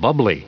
bubbly.